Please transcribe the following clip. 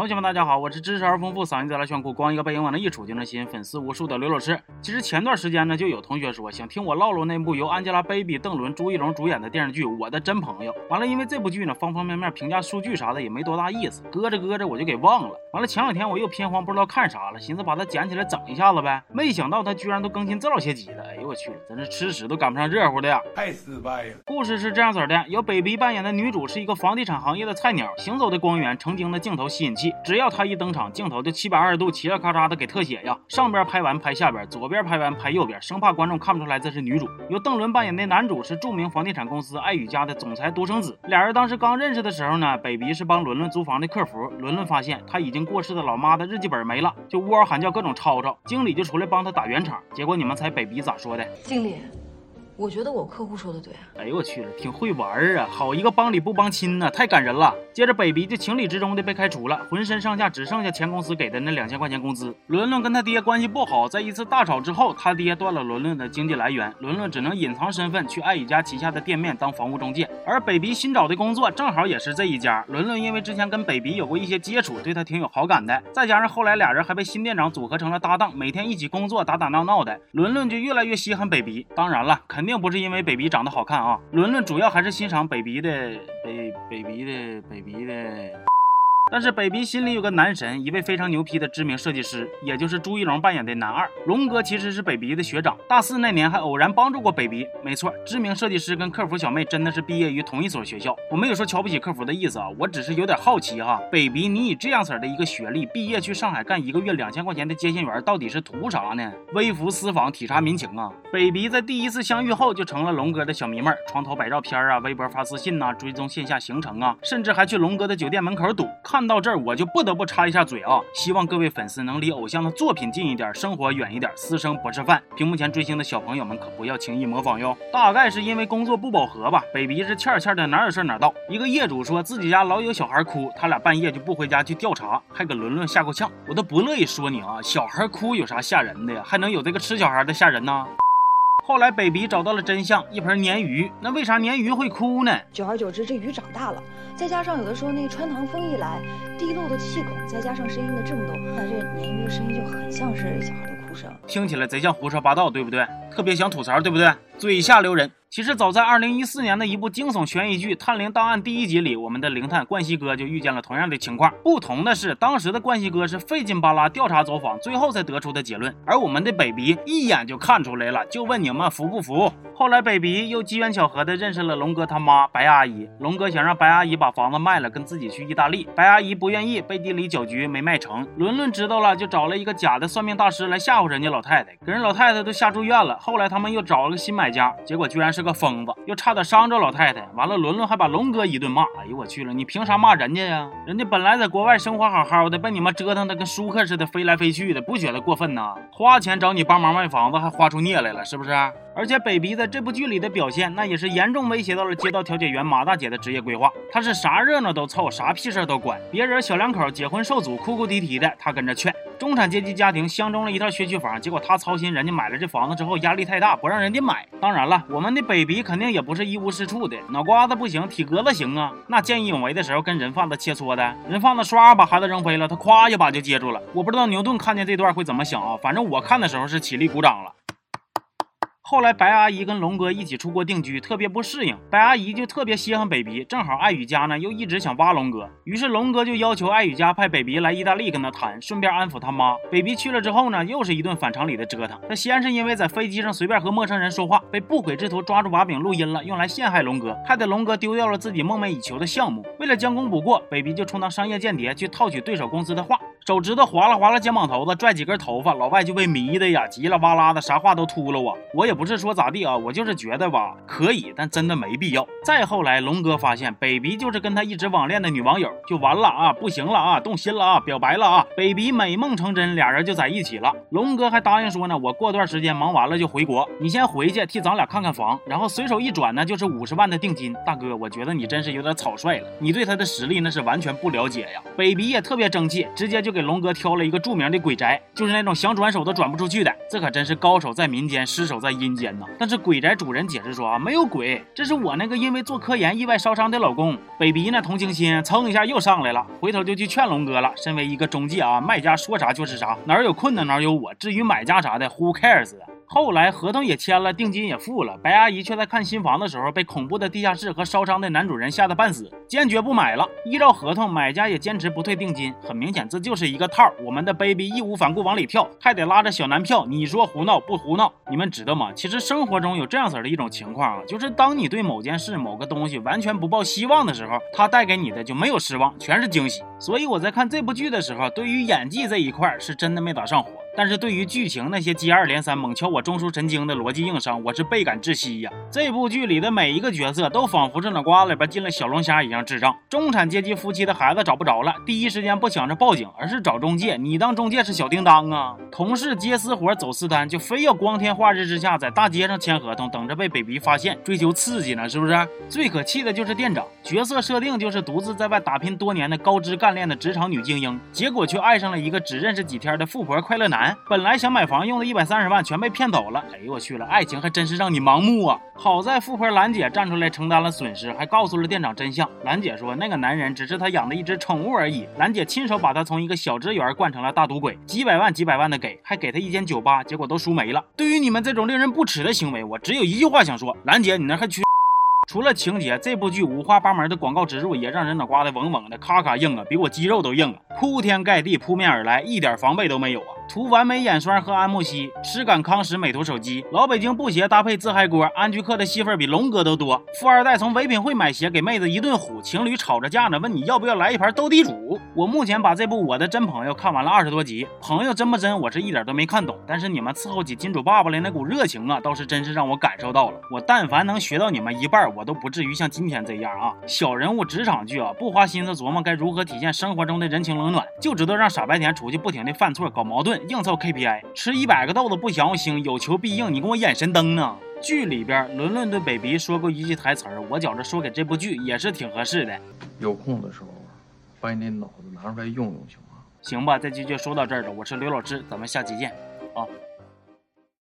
同学们，大家好，我是知识而丰富、嗓音贼拉炫酷、光一个背影往那一杵就能吸引粉丝无数的刘老师。其实前段时间呢，就有同学说想听我唠唠那部由 Angelababy、邓伦、朱一龙主演的电视剧《我的真朋友》。完了，因为这部剧呢，方方面面评价数据啥的也没多大意思，搁着搁着我就给忘了。完了，前两天我又偏荒不知道看啥了，寻思把它捡起来整一下子呗。没想到它居然都更新这老些集了，哎呦我去了，真是吃屎都赶不上热乎的呀！太失败了。故事是这样子的：由北鼻扮演的女主是一个房地产行业的菜鸟，行走的光源，曾经的镜头吸引器，只要他一登。场镜头就七百二十度嘁哩咔嚓的给特写呀，上边拍完拍下边，左边拍完拍右边，生怕观众看不出来这是女主。由邓伦扮演的男主是著名房地产公司爱宇家的总裁独生子。俩人当时刚认识的时候呢，北鼻是帮伦伦租房的客服。伦伦发现他已经过世的老妈的日记本没了，就呜嗷喊叫各种吵吵，经理就出来帮他打圆场。结果你们猜北鼻咋说的？经理。我觉得我客户说的对啊！哎呦我去了，挺会玩啊！好一个帮理不帮亲呢，太感人了。接着北鼻就情理之中的被开除了，浑身上下只剩下前公司给的那两千块钱工资。伦伦跟他爹关系不好，在一次大吵之后，他爹断了伦伦的经济来源，伦伦只能隐藏身份去爱宇家旗下的店面当房屋中介。而北鼻新找的工作正好也是这一家。伦伦因为之前跟北鼻有过一些接触，对他挺有好感的。再加上后来俩人还被新店长组合成了搭档，每天一起工作打打闹闹的，伦伦就越来越稀罕北鼻。当然了，肯定不是因为北鼻。长得好看啊，伦伦主要还是欣赏北鼻的北北鼻的北鼻的。但是北鼻心里有个男神，一位非常牛批的知名设计师，也就是朱一龙扮演的男二龙哥，其实是北鼻的学长。大四那年还偶然帮助过北鼻。没错，知名设计师跟客服小妹真的是毕业于同一所学校。我没有说瞧不起客服的意思啊，我只是有点好奇哈，北鼻你以这样式的一个学历毕业去上海干一个月两千块钱的接线员，到底是图啥呢？微服私访体察民情啊！北鼻在第一次相遇后就成了龙哥的小迷妹，床头摆照片啊，微博发私信呐，追踪线下行程啊，甚至还去龙哥的酒店门口堵。看看到这儿，我就不得不插一下嘴啊！希望各位粉丝能离偶像的作品近一点，生活远一点，私生不是饭。屏幕前追星的小朋友们可不要轻易模仿哟。大概是因为工作不饱和吧，北鼻是欠欠的，哪有事哪到。一个业主说自己家老有小孩哭，他俩半夜就不回家去调查，还给伦伦吓够呛。我都不乐意说你啊，小孩哭有啥吓人的呀？还能有这个吃小孩的吓人呢？后来北鼻找到了真相，一盆鲶鱼。那为啥鲶鱼会哭呢？久而久之，这鱼长大了，再加上有的时候那穿堂风一来，滴漏的气孔，再加上声音的震动，那这鲶鱼的声音就很像是小孩的哭声，听起来贼像胡说八道，对不对？特别想吐槽，对不对？嘴下留人。其实早在二零一四年的一部惊悚悬疑剧《探灵档案》第一集里，我们的灵探冠希哥就遇见了同样的情况。不同的是，当时的冠希哥是费劲巴拉调查走访，最后才得出的结论，而我们的北鼻一眼就看出来了，就问你们服不服？后来北鼻又机缘巧合的认识了龙哥他妈白阿姨，龙哥想让白阿姨把房子卖了，跟自己去意大利，白阿姨不愿意，背地里搅局没卖成。伦伦知道了，就找了一个假的算命大师来吓唬人家老太太，给人老太太都吓住院了。后来他们又找了个新买家，结果居然是个疯子，又。差点伤着老太太，完了，伦伦还把龙哥一顿骂。哎呦我去了，你凭啥骂人家呀？人家本来在国外生活好好的，被你们折腾的跟舒克似的，飞来飞去的，不觉得过分呐？花钱找你帮忙卖房子，还花出孽来了，是不是？而且北鼻在这部剧里的表现，那也是严重威胁到了街道调解员马大姐的职业规划。她是啥热闹都凑，啥屁事儿都管。别人小两口结婚受阻，哭哭啼啼的，她跟着劝。中产阶级家庭相中了一套学区房，结果她操心人家买了这房子之后压力太大，不让人家买。当然了，我们的 baby 肯定也不是一无是处的，脑瓜子不行，体格子行啊。那见义勇为的时候，跟人贩子切磋的，人贩子唰把孩子扔飞了，他咵一把就接住了。我不知道牛顿看见这段会怎么想啊？反正我看的时候是起立鼓掌了。后来白阿姨跟龙哥一起出国定居，特别不适应。白阿姨就特别稀罕北鼻，正好爱宇家呢又一直想挖龙哥，于是龙哥就要求爱宇家派北鼻来意大利跟他谈，顺便安抚他妈。北鼻去了之后呢，又是一顿反常理的折腾。他先是因为在飞机上随便和陌生人说话，被不轨之徒抓住把柄录音了，用来陷害龙哥，害得龙哥丢掉了自己梦寐以求的项目。为了将功补过，北鼻就充当商业间谍去套取对手公司的话。手指头划拉划拉肩膀头子，拽几根头发，老外就被迷的呀，急了哇啦的，啥话都秃噜啊！我也不是说咋地啊，我就是觉得吧，可以，但真的没必要。再后来，龙哥发现北鼻就是跟他一直网恋的女网友，就完了啊，不行了啊，动心了啊，表白了啊！北鼻美梦成真，俩人就在一起了。龙哥还答应说呢，我过段时间忙完了就回国，你先回去替咱俩看看房，然后随手一转呢，就是五十万的定金。大哥，我觉得你真是有点草率了，你对他的实力那是完全不了解呀。北鼻也特别争气，直接就。就给龙哥挑了一个著名的鬼宅，就是那种想转手都转不出去的。这可真是高手在民间，失手在阴间呐。但是鬼宅主人解释说啊，没有鬼，这是我那个因为做科研意外烧伤的老公。北鼻呢，同情心蹭一下又上来了，回头就去劝龙哥了。身为一个中介啊，卖家说啥就是啥，哪有困难哪有我。至于买家啥的，Who cares？后来合同也签了，定金也付了，白阿姨却在看新房的时候被恐怖的地下室和烧伤的男主人吓得半死，坚决不买了。依照合同，买家也坚持不退定金。很明显，这就是一个套。我们的 baby 义无反顾往里跳，还得拉着小男票。你说胡闹不胡闹？你们知道吗？其实生活中有这样子的一种情况啊，就是当你对某件事、某个东西完全不抱希望的时候，它带给你的就没有失望，全是惊喜。所以我在看这部剧的时候，对于演技这一块是真的没咋上火。但是对于剧情那些接二连三猛敲我中枢神经的逻辑硬伤，我是倍感窒息呀！这部剧里的每一个角色都仿佛是脑瓜里边进了小龙虾一样智障。中产阶级夫妻的孩子找不着了，第一时间不想着报警，而是找中介。你当中介是小叮当啊？同事接私活走私单，就非要光天化日之下在大街上签合同，等着被 baby 发现，追求刺激呢？是不是？最可气的就是店长，角色设定就是独自在外打拼多年的高知干练的职场女精英，结果却爱上了一个只认识几天的富婆快乐男。本来想买房用的一百三十万全被骗走了，哎呦我去了，爱情还真是让你盲目啊！好在富婆兰姐站出来承担了损失，还告诉了店长真相。兰姐说那个男人只是她养的一只宠物而已，兰姐亲手把他从一个小职员惯成了大赌鬼，几百万几百万的给，还给他一间酒吧，结果都输没了。对于你们这种令人不齿的行为，我只有一句话想说：兰姐，你那还缺？除了情节，这部剧五花八门的广告植入也让人脑瓜子嗡嗡的，咔咔硬啊，比我肌肉都硬啊，铺天盖地扑面而来，一点防备都没有啊！涂完美眼霜和安慕希，吃感康时美图手机，老北京布鞋搭配自嗨锅，安居客的戏份比龙哥都多。富二代从唯品会买鞋给妹子一顿唬，情侣吵着架呢，问你要不要来一盘斗地主。我目前把这部《我的真朋友》看完了二十多集，朋友真不真，我是一点都没看懂。但是你们伺候起金主爸爸来那股热情啊，倒是真是让我感受到了。我但凡能学到你们一半，我都不至于像今天这样啊。小人物职场剧啊，不花心思琢磨该如何体现生活中的人情冷暖，就知道让傻白甜出去不停的犯错、搞矛盾、硬凑 KPI。吃一百个豆子不嫌我腥，有求必应。你跟我眼神灯呢？剧里边，伦伦对 baby 说过一句台词儿，我觉着说给这部剧也是挺合适的。有空的时候，把你那脑子拿出来用用，行吗？行吧，这期就说到这儿了。我是刘老师，咱们下期见啊。